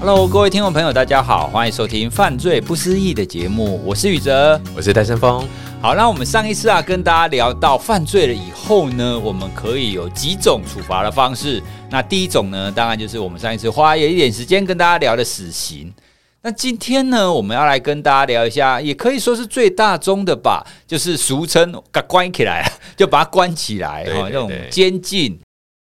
Hello，各位听众朋友，大家好，欢迎收听《犯罪不思议》的节目，我是宇哲，我是戴森峰。好，那我们上一次啊，跟大家聊到犯罪了以后呢，我们可以有几种处罚的方式。那第一种呢，当然就是我们上一次花了一点时间跟大家聊的死刑。那今天呢，我们要来跟大家聊一下，也可以说是最大宗的吧，就是俗称“给关起来”，就把它关起来，哈，那种监禁。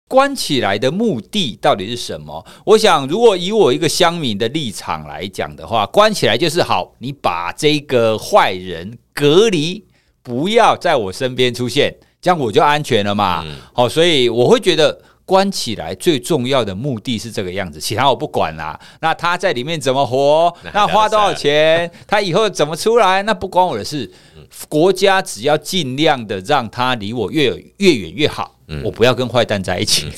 关起来的目的到底是什么？我想，如果以我一个乡民的立场来讲的话，关起来就是好，你把这个坏人隔离，不要在我身边出现，这样我就安全了嘛。好，所以我会觉得关起来最重要的目的是这个样子，其他我不管啦。那他在里面怎么活？那花多少钱？他以后怎么出来？那不关我的事。国家只要尽量的让他离我越越远越好。嗯，我不要跟坏蛋在一起，嗯，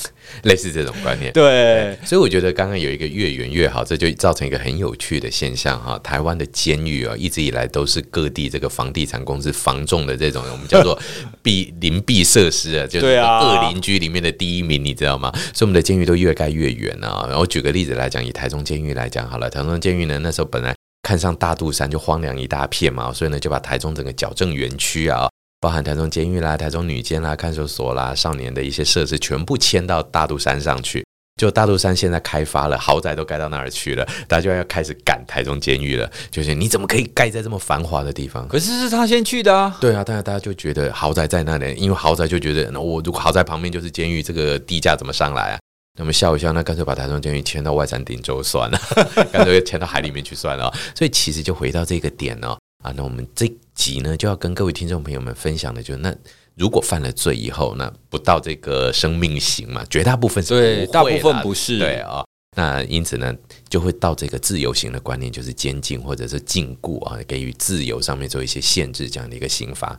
类似这种观念。对，所以我觉得刚刚有一个越远越好，这就造成一个很有趣的现象哈。台湾的监狱啊，一直以来都是各地这个房地产公司房仲的这种我们叫做 避邻避设施啊，就是恶邻居里面的第一名，你知道吗？所以我们的监狱都越盖越远啊。然后举个例子来讲，以台中监狱来讲好了，台中监狱呢，那时候本来看上大肚山就荒凉一大片嘛，所以呢就把台中整个矫正园区啊。包含台中监狱啦、台中女监啦、看守所啦、少年的一些设施，全部迁到大肚山上去。就大肚山现在开发了，豪宅都盖到那儿去了，大家就要开始赶台中监狱了。就是你怎么可以盖在这么繁华的地方？可是是他先去的啊。对啊，大家大家就觉得豪宅在那里，因为豪宅就觉得，那我如果豪宅旁边就是监狱，这个地价怎么上来啊？那么笑一笑，那干脆把台中监狱迁到外山顶洲算了，干脆迁到海里面去算了。所以其实就回到这个点哦。啊，那我们这集呢，就要跟各位听众朋友们分享的，就是那如果犯了罪以后，那不到这个生命刑嘛，绝大部分是对，大部分不是对啊、哦。那因此呢，就会到这个自由刑的观念，就是监禁或者是禁锢啊，给予自由上面做一些限制，这样的一个刑罚。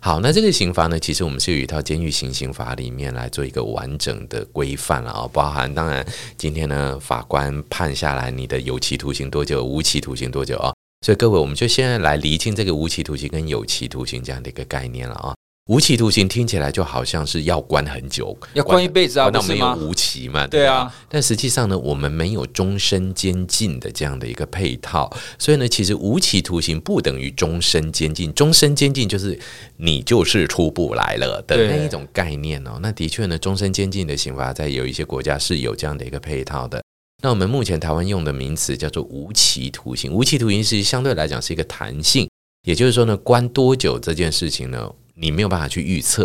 好，那这个刑罚呢，其实我们是有一套监狱刑刑法里面来做一个完整的规范了啊，包含当然今天呢，法官判下来你的有期徒刑多久，无期徒刑多久啊？所以各位，我们就现在来厘清这个无期徒刑跟有期徒刑这样的一个概念了啊。无期徒刑听起来就好像是要关很久，要关一辈子啊，那没有无期嘛？对啊。但实际上呢，我们没有终身监禁的这样的一个配套，所以呢，其实无期徒刑不等于终身监禁。终身监禁就是你就是出不来了的那一种概念哦。那的确呢，终身监禁的刑罚在有一些国家是有这样的一个配套的。那我们目前台湾用的名词叫做无期徒刑，无期徒刑是相对来讲是一个弹性，也就是说呢，关多久这件事情呢，你没有办法去预测，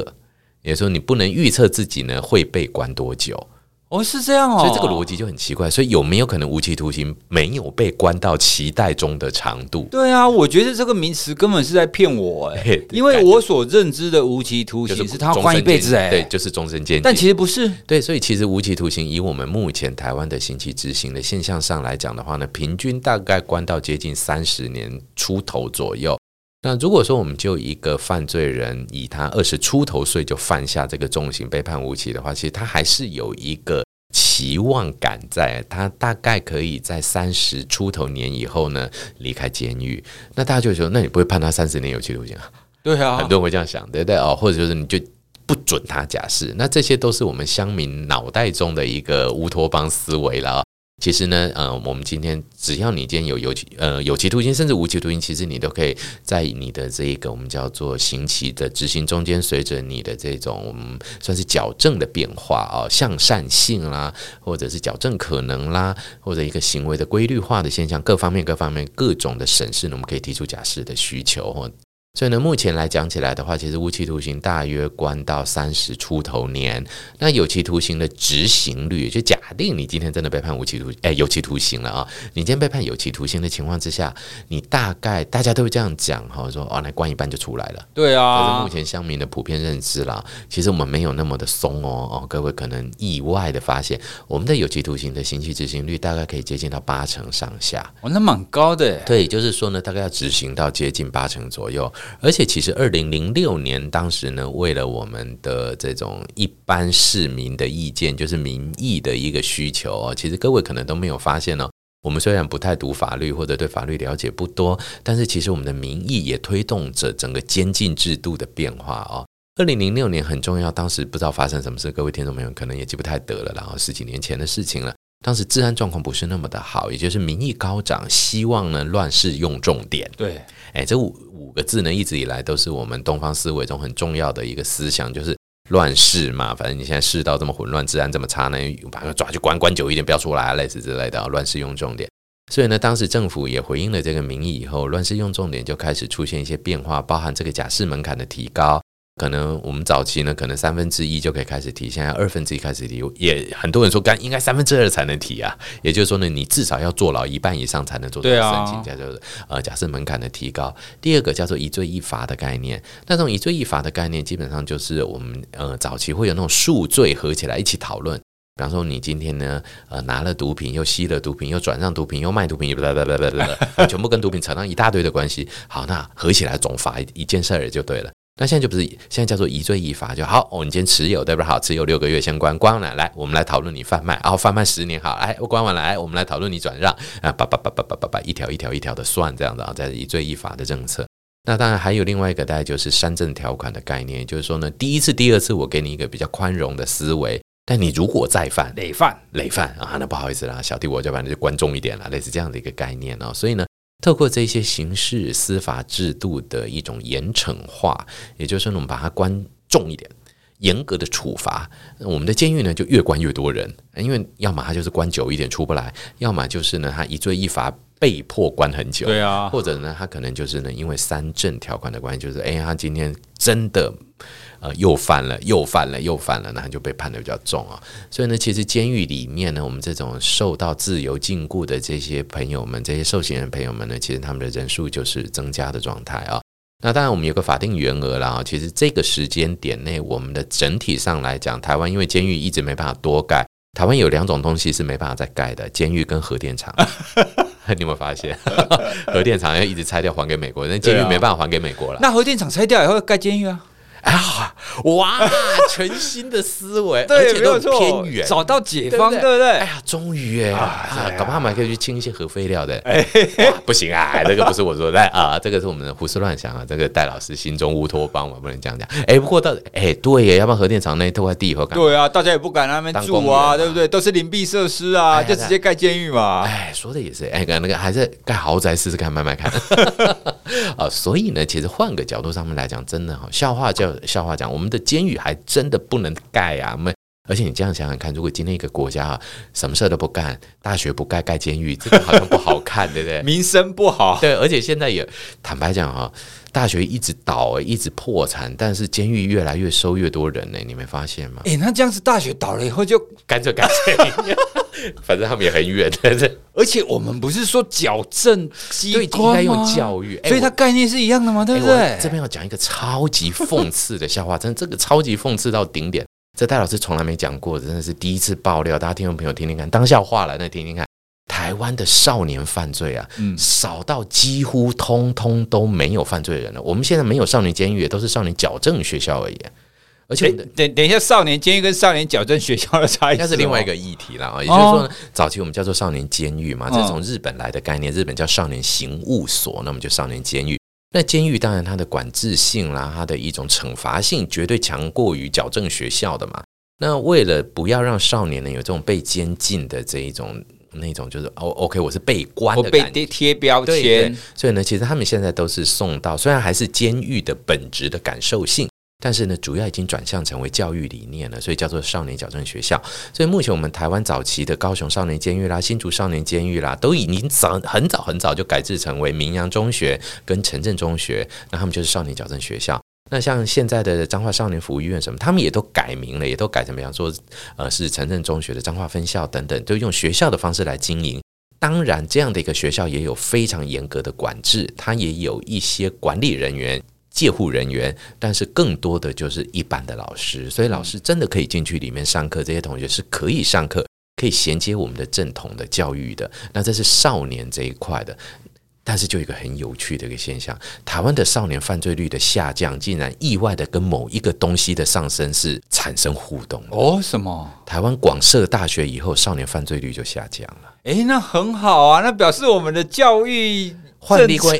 也就是说你不能预测自己呢会被关多久。哦，是这样哦，所以这个逻辑就很奇怪。所以有没有可能无期徒刑没有被关到期待中的长度？对啊，我觉得这个名词根本是在骗我哎、欸，因为我所认知的无期徒刑是他关一辈子哎，对，就是终身监禁。但其实不是，对，所以其实无期徒刑以我们目前台湾的刑期执行的现象上来讲的话呢，平均大概关到接近三十年出头左右。那如果说我们就一个犯罪人，以他二十出头岁就犯下这个重刑被判无期的话，其实他还是有一个期望感在，他大概可以在三十出头年以后呢离开监狱。那大家就说，那你不会判他三十年有期徒刑啊？对啊，很多人会这样想，对不对？哦，或者就是你就不准他假释，那这些都是我们乡民脑袋中的一个乌托邦思维了。其实呢，呃，我们今天只要你今天有有期呃有期徒刑，甚至无期徒刑，其实你都可以在你的这一个我们叫做刑期的执行中间，随着你的这种我们算是矫正的变化啊，向善性啦，或者是矫正可能啦，或者一个行为的规律化的现象，各方面各方面各种的审视，我们可以提出假释的需求或。所以呢，目前来讲起来的话，其实无期徒刑大约关到三十出头年。那有期徒刑的执行率，就假定你今天真的被判无期徒，哎，有期徒刑了啊！你今天被判有期徒刑的情况之下，你大概大家都会这样讲哈，说哦，那关一半就出来了。对啊，这是目前乡民的普遍认知啦。其实我们没有那么的松哦哦，各位可能意外的发现，我们的有期徒刑的刑期执行率大概可以接近到八成上下。哦，那蛮高的。对，就是说呢，大概要执行到接近八成左右。而且其实，二零零六年当时呢，为了我们的这种一般市民的意见，就是民意的一个需求哦。其实各位可能都没有发现哦，我们虽然不太读法律或者对法律了解不多，但是其实我们的民意也推动着整个监禁制度的变化哦。二零零六年很重要，当时不知道发生什么事，各位听众朋友可能也记不太得了，然后十几年前的事情了。当时治安状况不是那么的好，也就是民意高涨，希望呢乱世用重典。对，哎，这五五个字呢，一直以来都是我们东方思维中很重要的一个思想，就是乱世嘛。反正你现在世道这么混乱，治安这么差呢，把他抓去关关久一点，不要出来啊，类似之类的，乱世用重典。所以呢，当时政府也回应了这个民意以后，乱世用重典就开始出现一些变化，包含这个假释门槛的提高。可能我们早期呢，可能三分之一就可以开始提，现在二分之一开始提，也很多人说，干应该三分之二才能提啊。也就是说呢，你至少要坐牢一半以上才能做这个申请，叫做呃假设门槛的提高。第二个叫做一罪一罚的概念，那这种一罪一罚的概念，基本上就是我们呃早期会有那种数罪合起来一起讨论。比方说，你今天呢呃拿了毒品，又吸了毒品，又转让毒品，又卖毒品，不不不不不，全部跟毒品扯上一大堆的关系。好，那合起来总罚一件事儿就对了。那现在就不是，现在叫做一罪一罚就好。哦，你今天持有对不对？好，持有六个月先关，关了来，我们来讨论你贩卖，然后贩卖十年好，哎，我关完了来，我们来讨论你转让啊，叭叭叭叭叭叭叭，一条一条一条的算这样子啊，这是一罪一罚的政策。那当然还有另外一个，大概就是三证条款的概念，就是说呢，第一次、第二次我给你一个比较宽容的思维，但你如果再犯累犯、累犯啊，那不好意思啦，小弟我就把你就关重一点了，类似这样的一个概念哦。所以呢。透过这些刑事司法制度的一种严惩化，也就是，我们把它关重一点，严格的处罚，我们的监狱呢就越关越多人，因为要么他就是关久一点出不来，要么就是呢他一罪一罚被迫关很久，对啊，或者呢他可能就是呢因为三证条款的关系，就是哎他今天真的。呃，又犯了，又犯了，又犯了，那他就被判的比较重啊。所以呢，其实监狱里面呢，我们这种受到自由禁锢的这些朋友们，这些受刑人朋友们呢，其实他们的人数就是增加的状态啊。那当然，我们有个法定员额啦啊。其实这个时间点内，我们的整体上来讲，台湾因为监狱一直没办法多盖，台湾有两种东西是没办法再盖的：监狱跟核电厂。你有没有发现，核电厂要一直拆掉还给美国，那监狱没办法还给美国了。那核电厂拆掉以后盖监狱啊？啊！哇，全新的思维，对而且都偏远，找到解方，对不对？哎呀，终于哎，啊，搞不好还可以去清一些核废料的。哎，不行啊，这个不是我说的啊，这个是我们的胡思乱想啊。这个戴老师心中乌托邦嘛，不能这样讲。哎，不过到哎，对耶，要不然核电厂那一块地以后，对啊，大家也不敢那边住啊，对不对？都是灵璧设施啊，就直接盖监狱嘛。哎，说的也是，哎，那个还是盖豪宅试试看，慢慢看。啊，所以呢，其实换个角度上面来讲，真的哈，笑话叫。笑话讲，我们的监狱还真的不能盖啊！没，而且你这样想想看，如果今天一个国家啊，什么事都不干，大学不盖，盖监狱，这个好像不好看，对不对？名声不好。对，而且现在也坦白讲哈，大学一直倒，一直破产，但是监狱越来越收越多人呢，你没发现吗？哎，那这样子，大学倒了以后就干脆干脆。反正他们也很远，对不对？而且我们不是说矫正机关应该用教育，所以它概念是一样的吗？对不对？这边要讲一个超级讽刺的笑话，真的这个超级讽刺到顶点。这戴老师从来没讲过，真的是第一次爆料，大家听众朋友听听看，当笑话了，那听听看。台湾的少年犯罪啊，嗯，少到几乎通通都没有犯罪人了。我们现在没有少年监狱，都是少年矫正学校而已。而且等等一下，少年监狱跟少年矫正学校的差异，那是另外一个议题了啊。也就是说呢，早期我们叫做少年监狱嘛，这是从日本来的概念，日本叫少年刑务所，那么就少年监狱。那监狱当然它的管制性啦，它的一种惩罚性绝对强过于矫正学校的嘛。那为了不要让少年呢有这种被监禁的这一种那种，就是哦，OK，我是被关的感觉，被贴标签，所以呢，其实他们现在都是送到，虽然还是监狱的本质的感受性。但是呢，主要已经转向成为教育理念了，所以叫做少年矫正学校。所以目前我们台湾早期的高雄少年监狱啦、新竹少年监狱啦，都已经早很早很早就改制成为明阳中学跟城镇中学，那他们就是少年矫正学校。那像现在的彰化少年服务医院什么，他们也都改名了，也都改成比方说，呃，是城镇中学的彰化分校等等，都用学校的方式来经营。当然，这样的一个学校也有非常严格的管制，它也有一些管理人员。戒护人员，但是更多的就是一般的老师，所以老师真的可以进去里面上课，这些同学是可以上课，可以衔接我们的正统的教育的。那这是少年这一块的，但是就一个很有趣的一个现象，台湾的少年犯罪率的下降，竟然意外的跟某一个东西的上升是产生互动哦？什么？台湾广设大学以后，少年犯罪率就下降了。诶，那很好啊，那表示我们的教育。换另外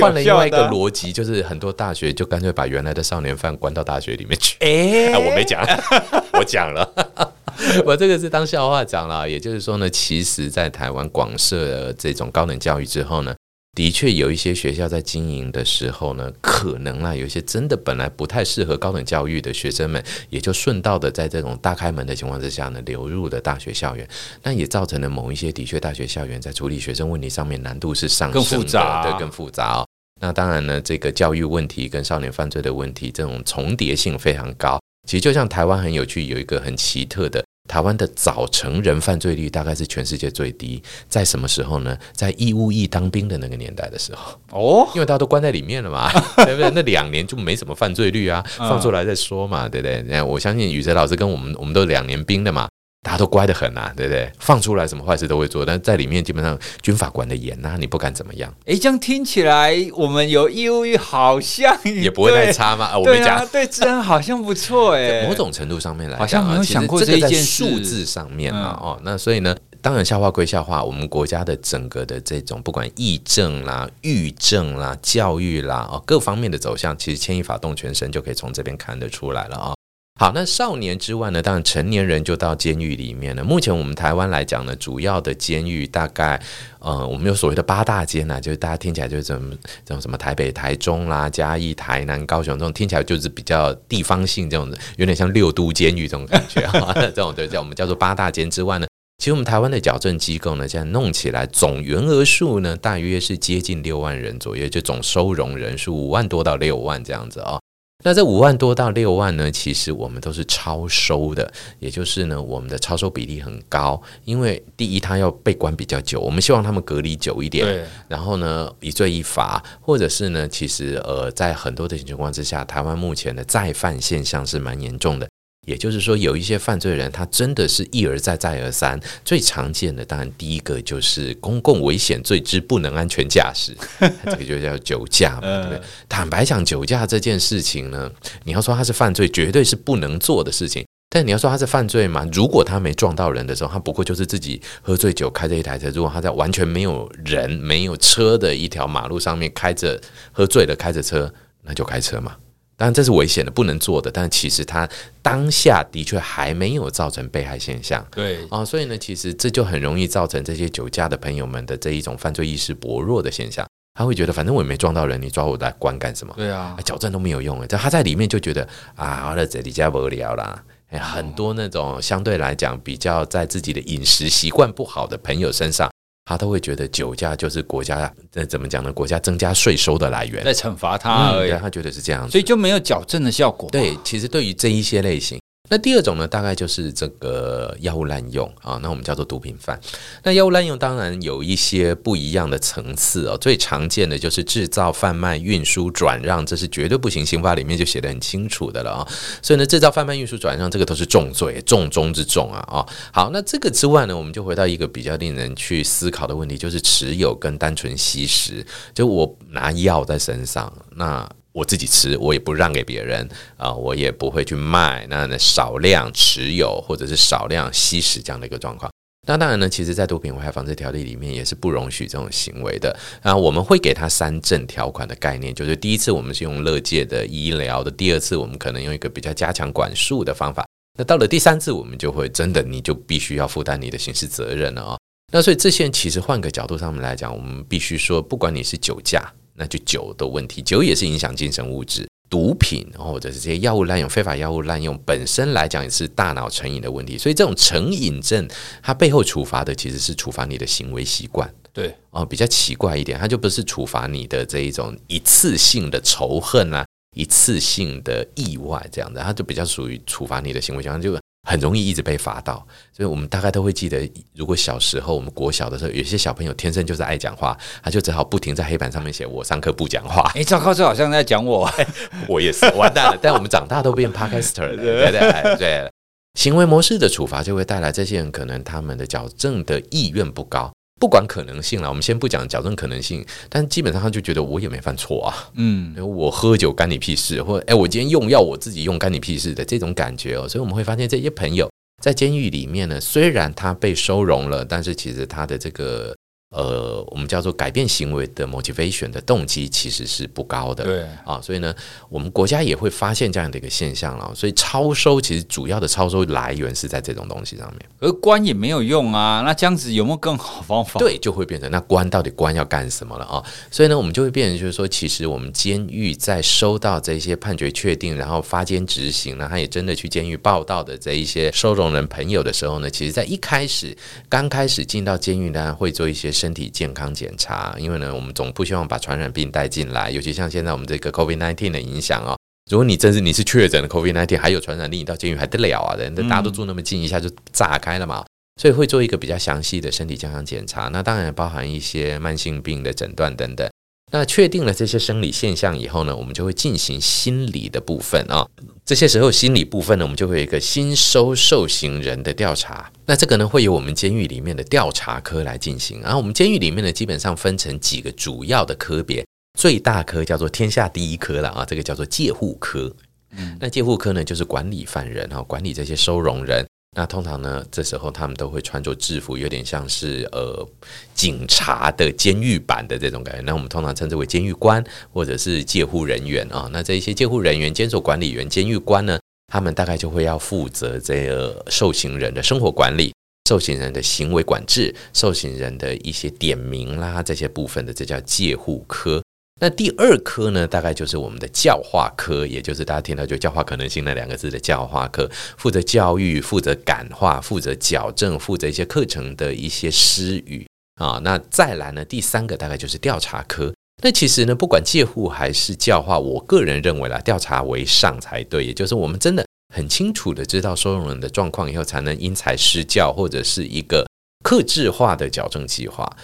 换了另外一个逻辑，就是很多大学就干脆把原来的少年犯关到大学里面去。哎，我没讲，我讲了。我这个是当笑话讲了。也就是说呢，其实，在台湾广设这种高等教育之后呢。的确有一些学校在经营的时候呢，可能啊，有一些真的本来不太适合高等教育的学生们，也就顺道的在这种大开门的情况之下呢，流入了大学校园。那也造成了某一些的确大学校园在处理学生问题上面难度是上升的，更复杂，对，更复杂哦。那当然呢，这个教育问题跟少年犯罪的问题，这种重叠性非常高。其实就像台湾很有趣，有一个很奇特的。台湾的早成人犯罪率大概是全世界最低，在什么时候呢？在义务役当兵的那个年代的时候哦，因为大家都关在里面了嘛，对不对？那两年就没什么犯罪率啊，放出来再说嘛，对不对？那我相信宇哲老师跟我们，我们都两年兵的嘛。大家都乖得很呐、啊，对不对？放出来什么坏事都会做，但在里面基本上军法管得严呐，你不敢怎么样。哎，这样听起来，我们有义务役好像也不会太差嘛。啊我没讲，啊、对治安好像不错 哎。某种程度上面来讲，好像没有想过这一件数字上面啊。哦，那所以呢，当然笑话归笑话，我们国家的整个的这种不管议政啦、育政啦、教育啦哦各方面的走向，其实牵一发动全身，就可以从这边看得出来了啊。好，那少年之外呢？当然，成年人就到监狱里面了。目前我们台湾来讲呢，主要的监狱大概，呃，我们有所谓的八大监呐，就是大家听起来就是这种这种什么台北、台中啦、嘉义、台南、高雄这种，听起来就是比较地方性这种的，有点像六都监狱这种感觉啊。这种对，叫我们叫做八大监之外呢，其实我们台湾的矫正机构呢，现在弄起来总员额数呢，大约是接近六万人左右，就总收容人数五万多到六万这样子啊。那这五万多到六万呢，其实我们都是超收的，也就是呢，我们的超收比例很高。因为第一，他要被关比较久，我们希望他们隔离久一点。对。然后呢，一罪一罚，或者是呢，其实呃，在很多的情况之下，台湾目前的再犯现象是蛮严重的。也就是说，有一些犯罪人，他真的是一而再、再而三。最常见的，当然第一个就是公共危险罪之不能安全驾驶，这个就叫酒驾嘛，对不对？坦白讲，酒驾这件事情呢，你要说他是犯罪，绝对是不能做的事情。但你要说他是犯罪吗？如果他没撞到人的时候，他不过就是自己喝醉酒开着一台车。如果他在完全没有人、没有车的一条马路上面开着，喝醉了开着车，那就开车嘛。当然这是危险的，不能做的。但其实他当下的确还没有造成被害现象。对啊、哦，所以呢，其实这就很容易造成这些酒驾的朋友们的这一种犯罪意识薄弱的现象。他会觉得，反正我也没撞到人，你抓我来关干什么？对啊，矫正都没有用了。他在里面就觉得啊，好了这里家无聊啦。很多那种相对来讲比较在自己的饮食习惯不好的朋友身上。他都会觉得酒驾就是国家呃怎么讲呢？国家增加税收的来源，在惩罚他而已。嗯，他觉得是这样子，所以就没有矫正的效果。对，其实对于这一些类型。那第二种呢，大概就是这个药物滥用啊，那我们叫做毒品犯。那药物滥用当然有一些不一样的层次哦，最常见的就是制造、贩卖、运输、转让，这是绝对不行，刑法里面就写得很清楚的了啊。所以呢，制造、贩卖、运输、转让，这个都是重罪，重中之重啊啊。好，那这个之外呢，我们就回到一个比较令人去思考的问题，就是持有跟单纯吸食。就我拿药在身上，那。我自己吃，我也不让给别人啊，我也不会去卖。那那少量持有或者是少量吸食这样的一个状况。那当然呢，其实，在毒品危害防治条例里面也是不容许这种行为的。啊，我们会给他三证条款的概念，就是第一次我们是用乐界的医疗的，第二次我们可能用一个比较加强管束的方法。那到了第三次，我们就会真的你就必须要负担你的刑事责任了啊。那所以这些其实换个角度上面来讲，我们必须说，不管你是酒驾。那就酒的问题，酒也是影响精神物质，毒品或者是这些药物滥用、非法药物滥用本身来讲也是大脑成瘾的问题，所以这种成瘾症，它背后处罚的其实是处罚你的行为习惯，对哦，比较奇怪一点，它就不是处罚你的这一种一次性的仇恨啊，一次性的意外这样的，它就比较属于处罚你的行为习惯，就。很容易一直被罚到，所以我们大概都会记得，如果小时候我们国小的时候，有些小朋友天生就是爱讲话，他就只好不停在黑板上面写“我上课不讲话”。哎，糟糕，这好像在讲我，我也是完蛋了。但我们长大都变 podcaster 了，对对对，对。行为模式的处罚就会带来这些人可能他们的矫正的意愿不高。不管可能性了，我们先不讲矫正可能性，但基本上他就觉得我也没犯错啊，嗯，我喝酒干你屁事，或者哎，我今天用药我自己用干你屁事的这种感觉哦，所以我们会发现这些朋友在监狱里面呢，虽然他被收容了，但是其实他的这个呃，我们叫做改变行为的 motivation 的动机其实是不高的，对啊，所以呢，我们国家也会发现这样的一个现象了。所以超收其实主要的超收来源是在这种东西上面，而关也没有用啊。那这样子有没有更好方法？对，就会变成那关到底关要干什么了啊？所以呢，我们就会变成就是说，其实我们监狱在收到这些判决确定，然后发监执行，然后也真的去监狱报道的这一些收容人朋友的时候呢，其实在一开始刚开始进到监狱呢，会做一些。身体健康检查，因为呢，我们总不希望把传染病带进来，尤其像现在我们这个 COVID-19 的影响哦。如果你真是你是确诊的 COVID-19，还有传染力，你到监狱还得了啊？人大家都住那么近，一下就炸开了嘛。所以会做一个比较详细的身体健康检查，那当然包含一些慢性病的诊断等等。那确定了这些生理现象以后呢，我们就会进行心理的部分啊。这些时候心理部分呢，我们就会有一个新收受刑人的调查。那这个呢，会由我们监狱里面的调查科来进行。然后我们监狱里面呢，基本上分成几个主要的科别，最大科叫做天下第一科了啊，这个叫做戒护科。嗯，那戒护科呢，就是管理犯人哈，管理这些收容人。那通常呢，这时候他们都会穿着制服，有点像是呃警察的监狱版的这种感觉。那我们通常称之为监狱官或者是戒护人员啊。那这一些戒护人员、监守管理员、监狱官呢，他们大概就会要负责这个受刑人的生活管理、受刑人的行为管制、受刑人的一些点名啦这些部分的，这叫戒护科。那第二科呢，大概就是我们的教化科，也就是大家听到就教化可能性那两个字的教化科，负责教育、负责感化、负责矫正、负责一些课程的一些施语啊。那再来呢，第三个大概就是调查科。那其实呢，不管戒护还是教化，我个人认为啦，调查为上才对。也就是我们真的很清楚的知道收容人的状况以后，才能因材施教，或者是一个克制化的矫正计划。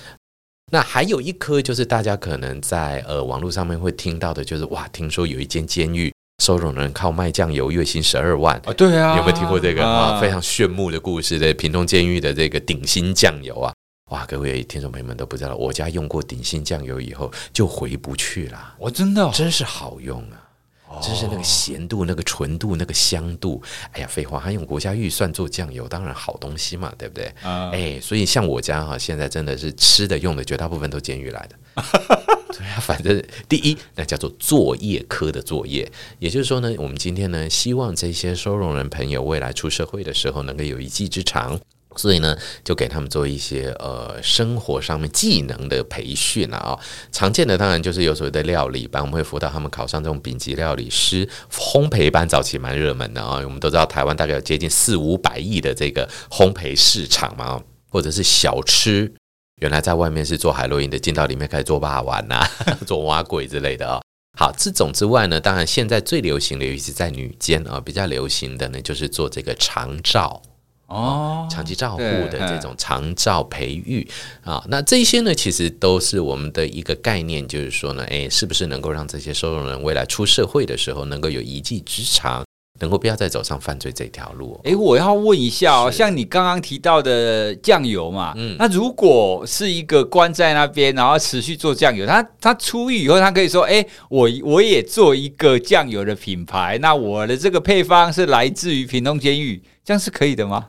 那还有一颗，就是大家可能在呃网络上面会听到的，就是哇，听说有一间监狱收容人靠卖酱油月薪十二万。啊，对啊，有没有听过这个？啊？非常炫目的故事的屏东监狱的这个鼎新酱油啊，哇，各位听众朋友们都不知道，我家用过鼎新酱油以后就回不去了，我真的真是好用啊。就是那个咸度、那个纯度、那个香度，哎呀，废话，还用国家预算做酱油，当然好东西嘛，对不对？嗯、哎，所以像我家哈，现在真的是吃的用的绝大部分都监狱来的。对啊，反正第一，那叫做作业科的作业，也就是说呢，我们今天呢，希望这些收容人朋友未来出社会的时候，能够有一技之长。所以呢，就给他们做一些呃生活上面技能的培训啊、常见的当然就是有所谓的料理班，我们会辅导他们考上这种丙级料理师。烘焙班早期蛮热门的啊、我们都知道台湾大概有接近四五百亿的这个烘焙市场嘛，或者是小吃，原来在外面是做海洛因的，进到里面开始做霸王呐，做蛙粿之类的啊、好，这种之外呢，当然现在最流行的，尤其在女监啊、比较流行的呢，就是做这个长照。哦，长期照护的这种长照培育啊，那这些呢，其实都是我们的一个概念，就是说呢，诶，是不是能够让这些收容人未来出社会的时候，能够有一技之长，能够不要再走上犯罪这条路？诶，我要问一下哦，像你刚刚提到的酱油嘛，嗯，那如果是一个关在那边，然后持续做酱油，他他出狱以后，他可以说，诶，我我也做一个酱油的品牌，那我的这个配方是来自于屏东监狱，这样是可以的吗？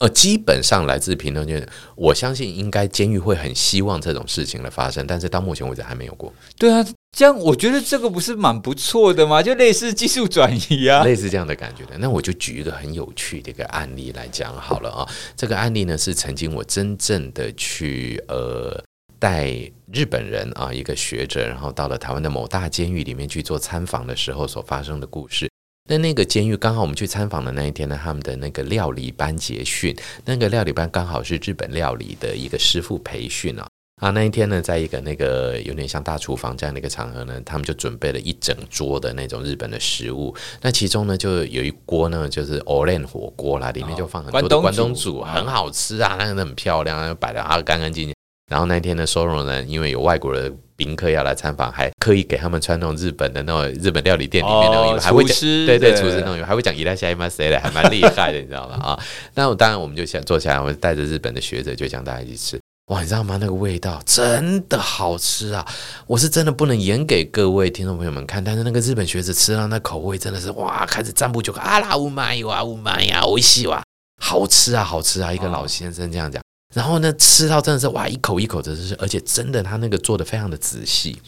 呃，基本上来自评论圈，我相信应该监狱会很希望这种事情的发生，但是到目前为止还没有过。对啊，这样我觉得这个不是蛮不错的吗？就类似技术转移啊，类似这样的感觉的。那我就举一个很有趣的一个案例来讲好了啊。这个案例呢是曾经我真正的去呃带日本人啊一个学者，然后到了台湾的某大监狱里面去做参访的时候所发生的故事。那那个监狱刚好我们去参访的那一天呢，他们的那个料理班结训，那个料理班刚好是日本料理的一个师傅培训啊。啊，那一天呢，在一个那个有点像大厨房这样的一个场合呢，他们就准备了一整桌的那种日本的食物。那其中呢，就有一锅呢，就是 o l e n 火锅啦，里面就放很多的关东煮，很好吃啊，那个很漂亮，摆的啊干干净净。然后那一天的收容人，因为有外国的宾客要来参访，还刻意给他们穿那种日本的那种日本料理店里面的，哦、还会讲对对厨师那种，还会讲伊拉夏伊马塞的，还蛮厉害的，你知道吗？啊，那我当然我们就想坐下来，我带着日本的学者就想大家一起吃。哇，你知道吗？那个味道真的好吃啊！我是真的不能演给各位听众朋友们看，但是那个日本学者吃到那口味真的是哇，开始赞不绝口啊啦，乌麦哇乌麦呀，我西哇，好吃啊，好吃啊！一个老先生这样讲。然后呢，吃到真的是哇，一口一口的吃，而且真的他那个做的非常的仔细。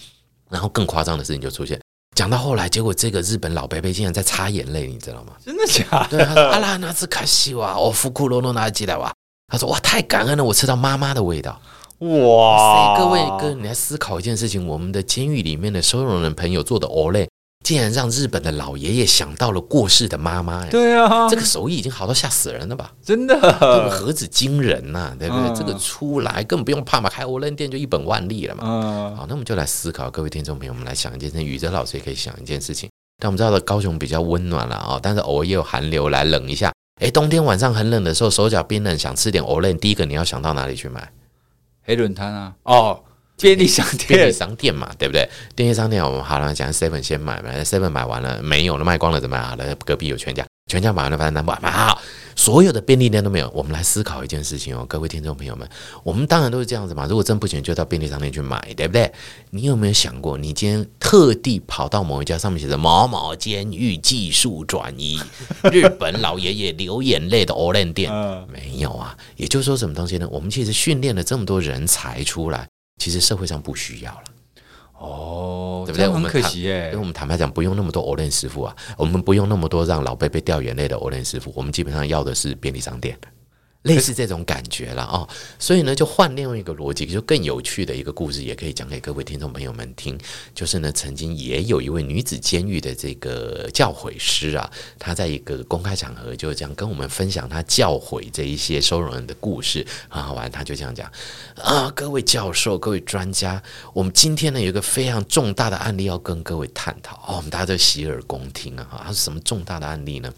然后更夸张的事情就出现，讲到后来，结果这个日本老伯伯竟然在擦眼泪，你知道吗？真的假的？对，他说阿拉那兹卡西哇，我福库罗诺拿吉来哇。他说哇，太感恩了，我吃到妈妈的味道。哇！各位哥，你来思考一件事情：我们的监狱里面的收容人朋友做的欧蕾，竟然让日本的老爷爷想到了过世的妈妈。对啊，这个手艺已经好到吓死人了吧？真的，何止惊人呐、啊，对不对？嗯、这个出来根本不用怕嘛，开欧伦店就一本万利了嘛。嗯，好，那我们就来思考，各位听众朋友，我们来想一件事情。宇哲老师也可以想一件事情。但我们知道的高雄比较温暖了啊，但是偶尔也有寒流来冷一下。哎，冬天晚上很冷的时候，手脚冰冷，想吃点欧伦，第一个你要想到哪里去买？黑轮摊啊，哦，便利商店，便利商店嘛，对不对？便利商店我们好了，讲 seven 先买嘛，seven 买完了没有了，卖光了怎么办？好了，隔壁有全家。全家买完了，反正南部买好，所有的便利店都没有。我们来思考一件事情哦，各位听众朋友们，我们当然都是这样子嘛。如果真不行，就到便利商店去买，对不对？你有没有想过，你今天特地跑到某一家上面写着“某某监狱技术转移，日本老爷爷流眼泪的 o l e n 店”？没有啊。也就是说，什么东西呢？我们其实训练了这么多人才出来，其实社会上不需要了。哦，对不对？很可惜耶，因为我们坦白讲，不用那么多欧蕾师傅啊，我们不用那么多让老贝贝掉眼泪的欧蕾师傅，我们基本上要的是便利商店。类似这种感觉了哦，所以呢，就换另外一个逻辑，就更有趣的一个故事，也可以讲给各位听众朋友们听。就是呢，曾经也有一位女子监狱的这个教诲师啊，她在一个公开场合就这样跟我们分享她教诲这一些收容人的故事，很好玩。她就这样讲啊，各位教授、各位专家，我们今天呢有一个非常重大的案例要跟各位探讨哦，我们大家都洗耳恭听啊，哈，是什么重大的案例呢？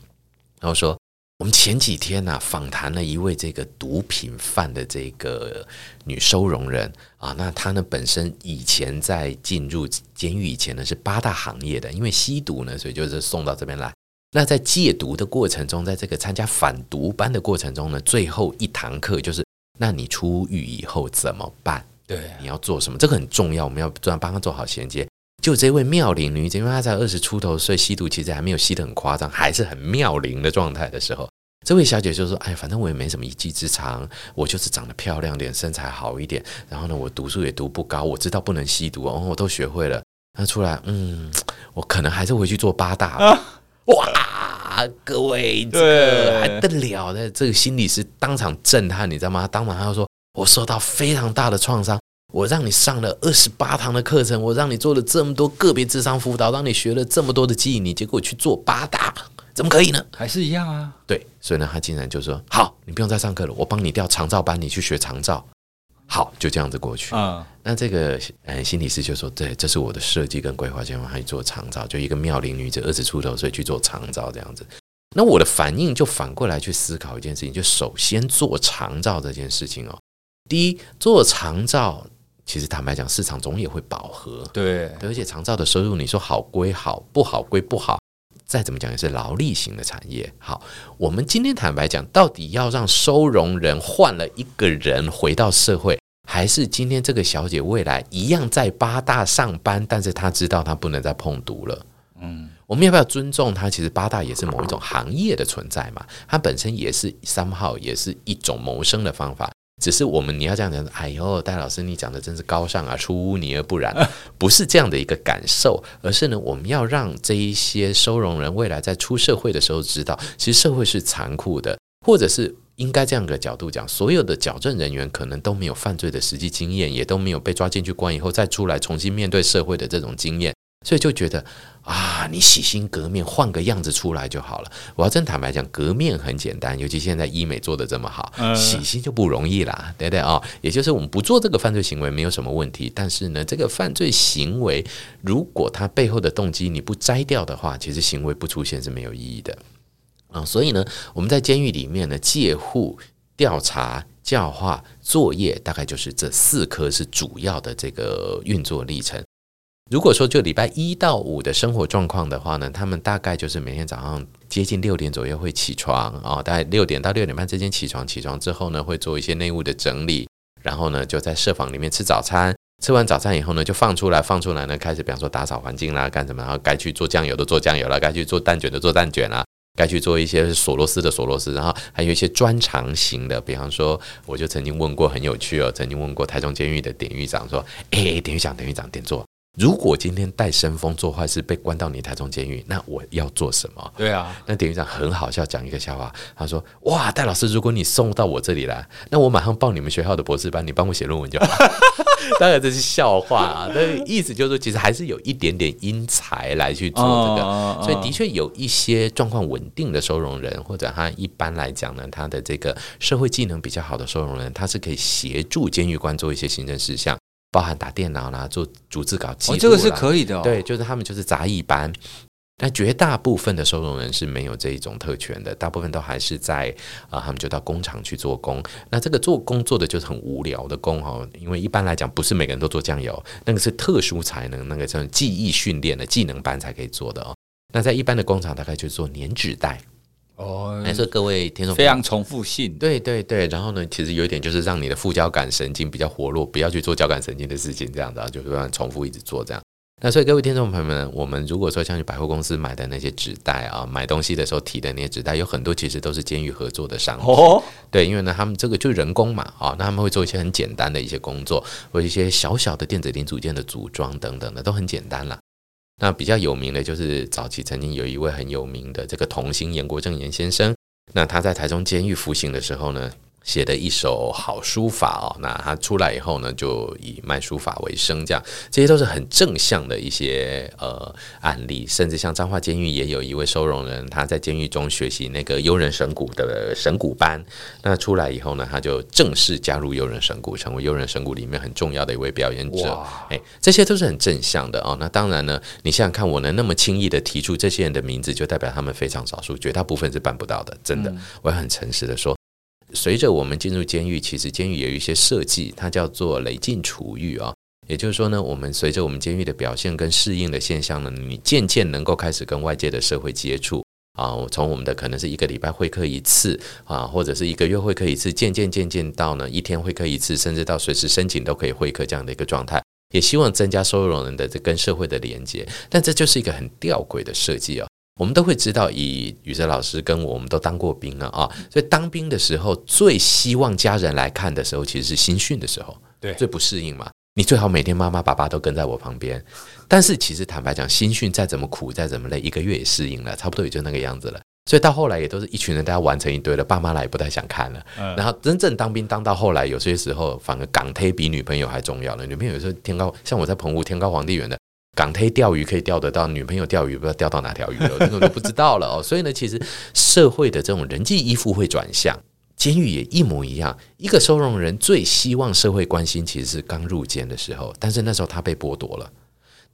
然后说。我们前几天呢、啊、访谈了一位这个毒品犯的这个女收容人啊，那她呢本身以前在进入监狱以前呢是八大行业的，因为吸毒呢，所以就是送到这边来。那在戒毒的过程中，在这个参加反毒班的过程中呢，最后一堂课就是，那你出狱以后怎么办？对，你要做什么？这个很重要，我们要帮他做好衔接。就这位妙龄女子，因为她才二十出头，所以吸毒其实还没有吸得很夸张，还是很妙龄的状态的时候，这位小姐就说：“哎，反正我也没什么一技之长，我就是长得漂亮点，身材好一点，然后呢，我读书也读不高，我知道不能吸毒哦，我都学会了。那出来，嗯，我可能还是回去做八大吧。啊、哇，各位，这个还得了的？这个心理是当场震撼，你知道吗？当场他就说我受到非常大的创伤。”我让你上了二十八堂的课程，我让你做了这么多个别智商辅导，让你学了这么多的记忆，你结果去做八大，怎么可以呢？还是一样啊。对，所以呢，他竟然就说：“好，你不用再上课了，我帮你调长照班，你去学长照。”好，就这样子过去。啊，那这个呃心理师就说：“对，这是我的设计跟规划，希望他去做长照，就一个妙龄女子二十出头，所以去做长照这样子。”那我的反应就反过来去思考一件事情，就首先做长照这件事情哦，第一做长照。其实坦白讲，市场总也会饱和，对，而且长照的收入，你说好归好，不好归不好，再怎么讲也是劳力型的产业。好，我们今天坦白讲，到底要让收容人换了一个人回到社会，还是今天这个小姐未来一样在八大上班，但是她知道她不能再碰毒了？嗯，我们要不要尊重她？其实八大也是某一种行业的存在嘛，它本身也是 somehow 也是一种谋生的方法。只是我们你要这样讲，哎呦，戴老师你讲的真是高尚啊，出污泥而不染，不是这样的一个感受，而是呢，我们要让这一些收容人未来在出社会的时候知道，其实社会是残酷的，或者是应该这样个角度讲，所有的矫正人员可能都没有犯罪的实际经验，也都没有被抓进去关以后再出来重新面对社会的这种经验。所以就觉得啊，你洗心革面，换个样子出来就好了。我要真坦白讲，革面很简单，尤其现在医美做的这么好，洗心就不容易啦，对不对啊？也就是我们不做这个犯罪行为没有什么问题，但是呢，这个犯罪行为如果它背后的动机你不摘掉的话，其实行为不出现是没有意义的啊。所以呢，我们在监狱里面呢，戒护、调查、教化、作业，大概就是这四科是主要的这个运作历程。如果说就礼拜一到五的生活状况的话呢，他们大概就是每天早上接近六点左右会起床啊，大概六点到六点半之间起床。起床之后呢，会做一些内务的整理，然后呢就在舍房里面吃早餐。吃完早餐以后呢，就放出来，放出来呢开始，比方说打扫环境啦，干什么？然后该去做酱油的做酱油了，该去做蛋卷的做蛋卷啦。该去做一些锁螺丝的锁螺丝，然后还有一些专长型的，比方说，我就曾经问过很有趣哦，曾经问过台中监狱的典狱长说：“哎，典狱长，典狱长，点做。”如果今天带生风做坏事被关到你台中监狱，那我要做什么？对啊，那典狱长很好笑，讲一个笑话。他说：“哇，戴老师，如果你送到我这里来，那我马上报你们学校的博士班，你帮我写论文就好。”当然这是笑话啊，那意思就是说，其实还是有一点点因材来去做这个，哦、所以的确有一些状况稳定的收容人，或者他一般来讲呢，他的这个社会技能比较好的收容人，他是可以协助监狱官做一些行政事项。包含打电脑啦，做逐字稿记录、哦，这个是可以的、哦。对，就是他们就是杂役班，但绝大部分的收容人是没有这一种特权的，大部分都还是在啊、呃，他们就到工厂去做工。那这个做工做的就是很无聊的工哦，因为一般来讲不是每个人都做酱油，那个是特殊才能，那个叫技艺训练的技能班才可以做的哦。那在一般的工厂，大概就是做粘纸袋。哦，还是各位听众，非常重复性，对对对。然后呢，其实有一点就是让你的副交感神经比较活络，不要去做交感神经的事情，这样子啊，就是让重复一直做这样。那所以各位听众朋友们，我们如果说像去百货公司买的那些纸袋啊，买东西的时候提的那些纸袋，有很多其实都是监狱合作的商品。哦，对，因为呢，他们这个就人工嘛，啊，那他们会做一些很简单的一些工作，或一些小小的电子零组件的组装等等的，都很简单啦。那比较有名的就是早期曾经有一位很有名的这个童星严国正严先生。那他在台中监狱服刑的时候呢，写的一手好书法哦，那他出来以后呢，就以卖书法为生，这样这些都是很正向的一些呃案例，甚至像彰化监狱也有一位收容人，他在监狱中学习那个悠人神鼓的神鼓班，那出来以后呢，他就正式加入悠人神鼓，成为悠人神鼓里面很重要的一位表演者。哎，这些都是很正向的哦。那当然呢，你想想看，我能那么轻易的提出这些人的名字，就代表他们非常少数，绝大部分是办不到的。真的，嗯、我要很诚实的说。随着我们进入监狱，其实监狱有一些设计，它叫做累进处遇啊。也就是说呢，我们随着我们监狱的表现跟适应的现象呢，你渐渐能够开始跟外界的社会接触啊。从我们的可能是一个礼拜会客一次啊，或者是一个月会客一次，渐渐渐渐到呢一天会客一次，甚至到随时申请都可以会客这样的一个状态。也希望增加收容人的这跟社会的连接，但这就是一个很吊诡的设计啊。我们都会知道，以宇哲老师跟我，我们都当过兵了啊，所以当兵的时候，最希望家人来看的时候，其实是新训的时候，对，最不适应嘛。你最好每天妈妈爸爸都跟在我旁边，但是其实坦白讲，新训再怎么苦，再怎么累，一个月也适应了，差不多也就那个样子了。所以到后来也都是一群人，大家玩成一堆了，爸妈来也不太想看了。然后真正当兵当到后来，有些时候反而港推比女朋友还重要了。女朋友有时候天高，像我在澎湖天高皇帝远的。港推钓鱼可以钓得到，女朋友钓鱼不知道钓到哪条鱼了，这个都不知道了哦。所以呢，其实社会的这种人际依附会转向，监狱也一模一样。一个收容人最希望社会关心，其实是刚入监的时候，但是那时候他被剥夺了。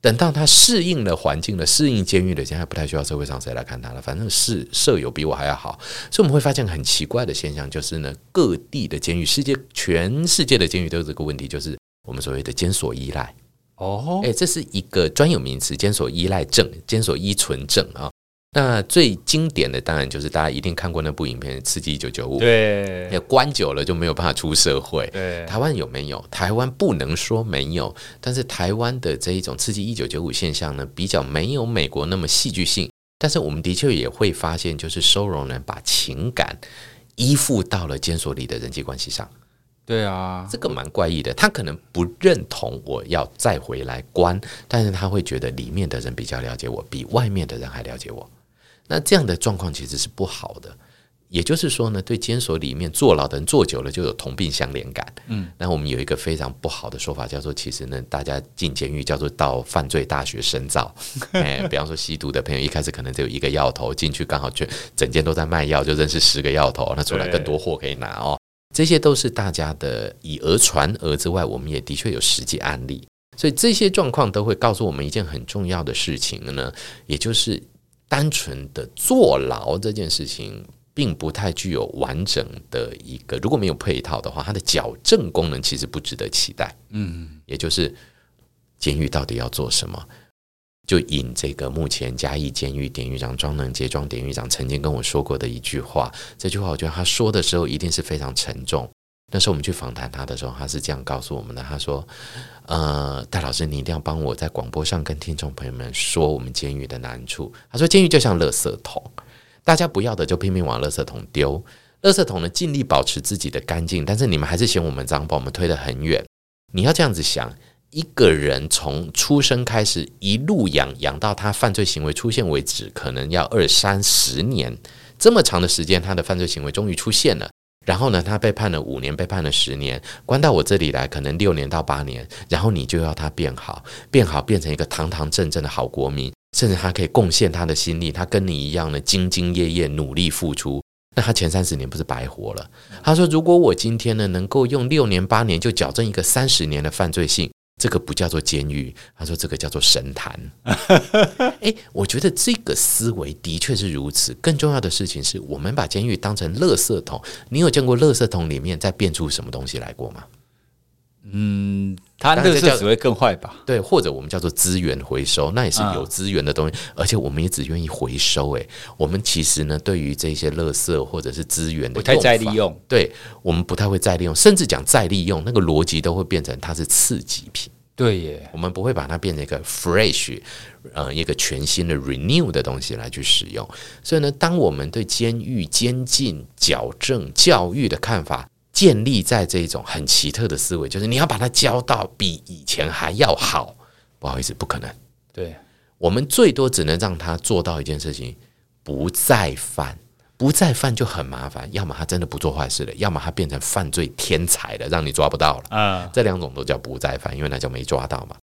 等到他适应了环境了，适应监狱了，现在不太需要社会上谁来看他了，反正是舍友比我还要好。所以我们会发现很奇怪的现象，就是呢，各地的监狱，世界全世界的监狱都有这个问题，就是我们所谓的监所依赖。哦，哎，这是一个专有名词，监所依赖症、监所依存症啊。那最经典的当然就是大家一定看过那部影片《刺激一九九五》，对，关久了就没有办法出社会。对，台湾有没有？台湾不能说没有，但是台湾的这一种刺激一九九五现象呢，比较没有美国那么戏剧性。但是我们的确也会发现，就是收容人把情感依附到了监所里的人际关系上。对啊，这个蛮怪异的。他可能不认同我要再回来关，但是他会觉得里面的人比较了解我，比外面的人还了解我。那这样的状况其实是不好的。也就是说呢，对监所里面坐牢的人坐久了就有同病相怜感。嗯，那我们有一个非常不好的说法，叫做其实呢，大家进监狱叫做到犯罪大学深造。哎，比方说吸毒的朋友，一开始可能只有一个药头，进去刚好就整间都在卖药，就认识十个药头，那出来更多货可以拿哦。这些都是大家的以讹传讹之外，我们也的确有实际案例，所以这些状况都会告诉我们一件很重要的事情呢，也就是单纯的坐牢这件事情，并不太具有完整的一个，如果没有配套的话，它的矫正功能其实不值得期待。嗯，也就是监狱到底要做什么？就引这个目前嘉义监狱典狱长庄能杰庄典狱长曾经跟我说过的一句话，这句话我觉得他说的时候一定是非常沉重。那时候我们去访谈他的时候，他是这样告诉我们的：他说，呃，戴老师，你一定要帮我在广播上跟听众朋友们说我们监狱的难处。他说，监狱就像垃圾桶。大家不要的就拼命往垃圾桶丢，垃圾桶呢尽力保持自己的干净，但是你们还是嫌我们脏，把我们推得很远。你要这样子想，一个人从出生开始一路养养到他犯罪行为出现为止，可能要二三十年，这么长的时间，他的犯罪行为终于出现了。然后呢，他被判了五年，被判了十年，关到我这里来，可能六年到八年。然后你就要他变好，变好，变成一个堂堂正正的好国民，甚至他可以贡献他的心力，他跟你一样的兢兢业业、努力付出。那他前三十年不是白活了？他说：“如果我今天呢，能够用六年八年就矫正一个三十年的犯罪性。”这个不叫做监狱，他说这个叫做神坛。诶，我觉得这个思维的确是如此。更重要的事情是我们把监狱当成垃圾桶。你有见过垃圾桶里面再变出什么东西来过吗？嗯，它垃圾只会更坏吧？对，或者我们叫做资源回收，那也是有资源的东西，嗯、而且我们也只愿意回收。诶，我们其实呢，对于这些垃圾或者是资源的不太再利用，对我们不太会再利用，甚至讲再利用，那个逻辑都会变成它是次级品。对耶，我们不会把它变成一个 fresh，呃，一个全新的 renew 的东西来去使用。所以呢，当我们对监狱、监禁、矫正、教育的看法建立在这种很奇特的思维，就是你要把它教到比以前还要好，不好意思，不可能。对，我们最多只能让他做到一件事情，不再犯。不再犯就很麻烦，要么他真的不做坏事了，要么他变成犯罪天才了，让你抓不到了。啊，这两种都叫不再犯，因为那叫没抓到嘛。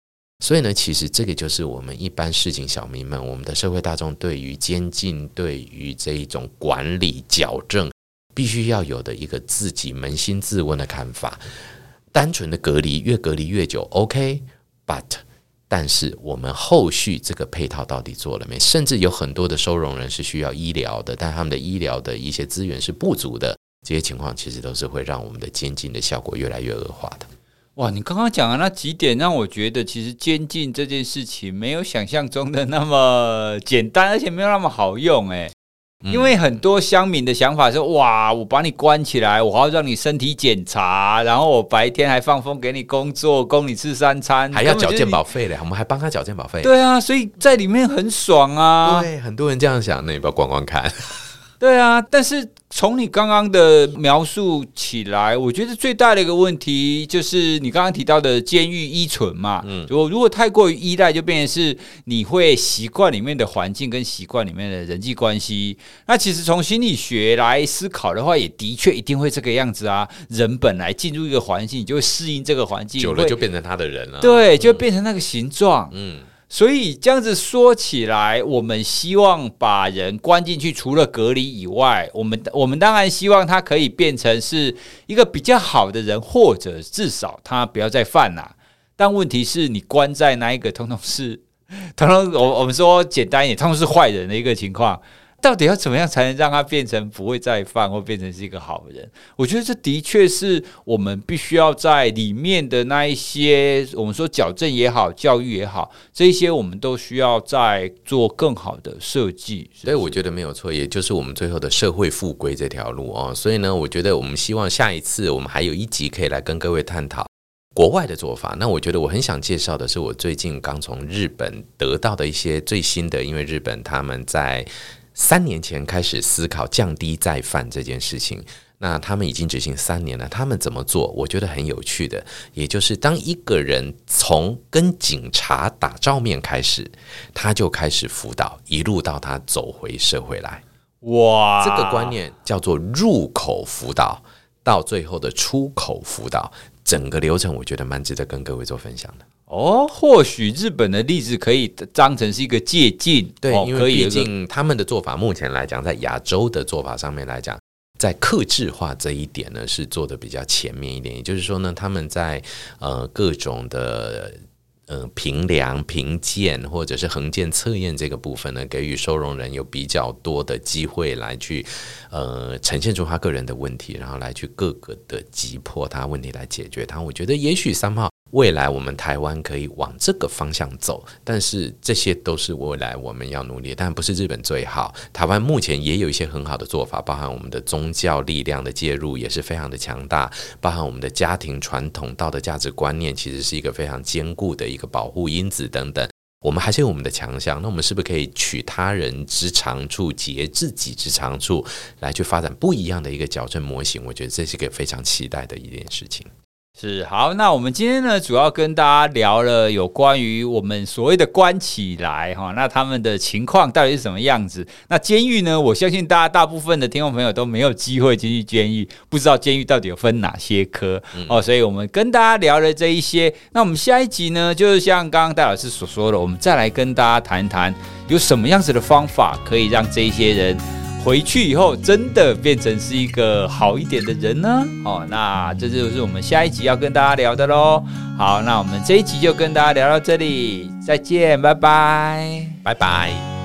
所以呢，其实这个就是我们一般市井小民们，我们的社会大众对于监禁、对于这一种管理、矫正，必须要有的一个自己扪心自问的看法。单纯的隔离，越隔离越久，OK，but。但是我们后续这个配套到底做了没？甚至有很多的收容人是需要医疗的，但他们的医疗的一些资源是不足的。这些情况其实都是会让我们的监禁的效果越来越恶化的。哇，你刚刚讲的那几点让我觉得，其实监禁这件事情没有想象中的那么简单，而且没有那么好用，诶。因为很多乡民的想法是：哇，我把你关起来，我还要让你身体检查，然后我白天还放风给你工作，供你吃三餐，还要缴健保费嘞。我们还帮他缴健保费。对啊，所以在里面很爽啊。对，很多人这样想，那你不要逛逛看。对啊，但是从你刚刚的描述起来，我觉得最大的一个问题就是你刚刚提到的监狱依存嘛。嗯，如果如果太过于依赖，就变成是你会习惯里面的环境跟习惯里面的人际关系。那其实从心理学来思考的话，也的确一定会这个样子啊。人本来进入一个环境，你就会适应这个环境，久了就变成他的人了。对，就变成那个形状。嗯。嗯所以这样子说起来，我们希望把人关进去，除了隔离以外，我们我们当然希望他可以变成是一个比较好的人，或者至少他不要再犯啦。但问题是你关在那一个，通通是，通通我我们说简单一点，通通是坏人的一个情况。到底要怎么样才能让他变成不会再犯，或变成是一个好人？我觉得这的确是我们必须要在里面的那一些，我们说矫正也好，教育也好，这些我们都需要再做更好的设计。所以我觉得没有错，也就是我们最后的社会复归这条路哦。所以呢，我觉得我们希望下一次我们还有一集可以来跟各位探讨国外的做法。那我觉得我很想介绍的是我最近刚从日本得到的一些最新的，因为日本他们在。三年前开始思考降低再犯这件事情，那他们已经执行三年了。他们怎么做？我觉得很有趣的，也就是当一个人从跟警察打照面开始，他就开始辅导，一路到他走回社会来。哇，这个观念叫做入口辅导，到最后的出口辅导，整个流程我觉得蛮值得跟各位做分享的。哦，或许日本的例子可以当成是一个借鉴，对，哦、因为毕竟他们的做法目前来讲，在亚洲的做法上面来讲，在克制化这一点呢，是做的比较前面一点。也就是说呢，他们在呃各种的呃评量、评鉴或者是横鉴测验这个部分呢，给予收容人有比较多的机会来去呃呈现出他个人的问题，然后来去各个的击破他问题来解决他。我觉得也许三号。未来我们台湾可以往这个方向走，但是这些都是未来我们要努力，但不是日本最好。台湾目前也有一些很好的做法，包含我们的宗教力量的介入也是非常的强大，包含我们的家庭传统道德价值观念，其实是一个非常坚固的一个保护因子等等。我们还是有我们的强项，那我们是不是可以取他人之长处，截自己之长处，来去发展不一样的一个矫正模型？我觉得这是一个非常期待的一件事情。是好，那我们今天呢，主要跟大家聊了有关于我们所谓的关起来哈，那他们的情况到底是什么样子？那监狱呢？我相信大家大部分的听众朋友都没有机会进去监狱，不知道监狱到底有分哪些科、嗯、哦。所以我们跟大家聊了这一些。那我们下一集呢，就是像刚刚戴老师所说的，我们再来跟大家谈谈有什么样子的方法可以让这一些人。回去以后，真的变成是一个好一点的人呢？哦，那这就是我们下一集要跟大家聊的喽。好，那我们这一集就跟大家聊到这里，再见，拜拜，拜拜。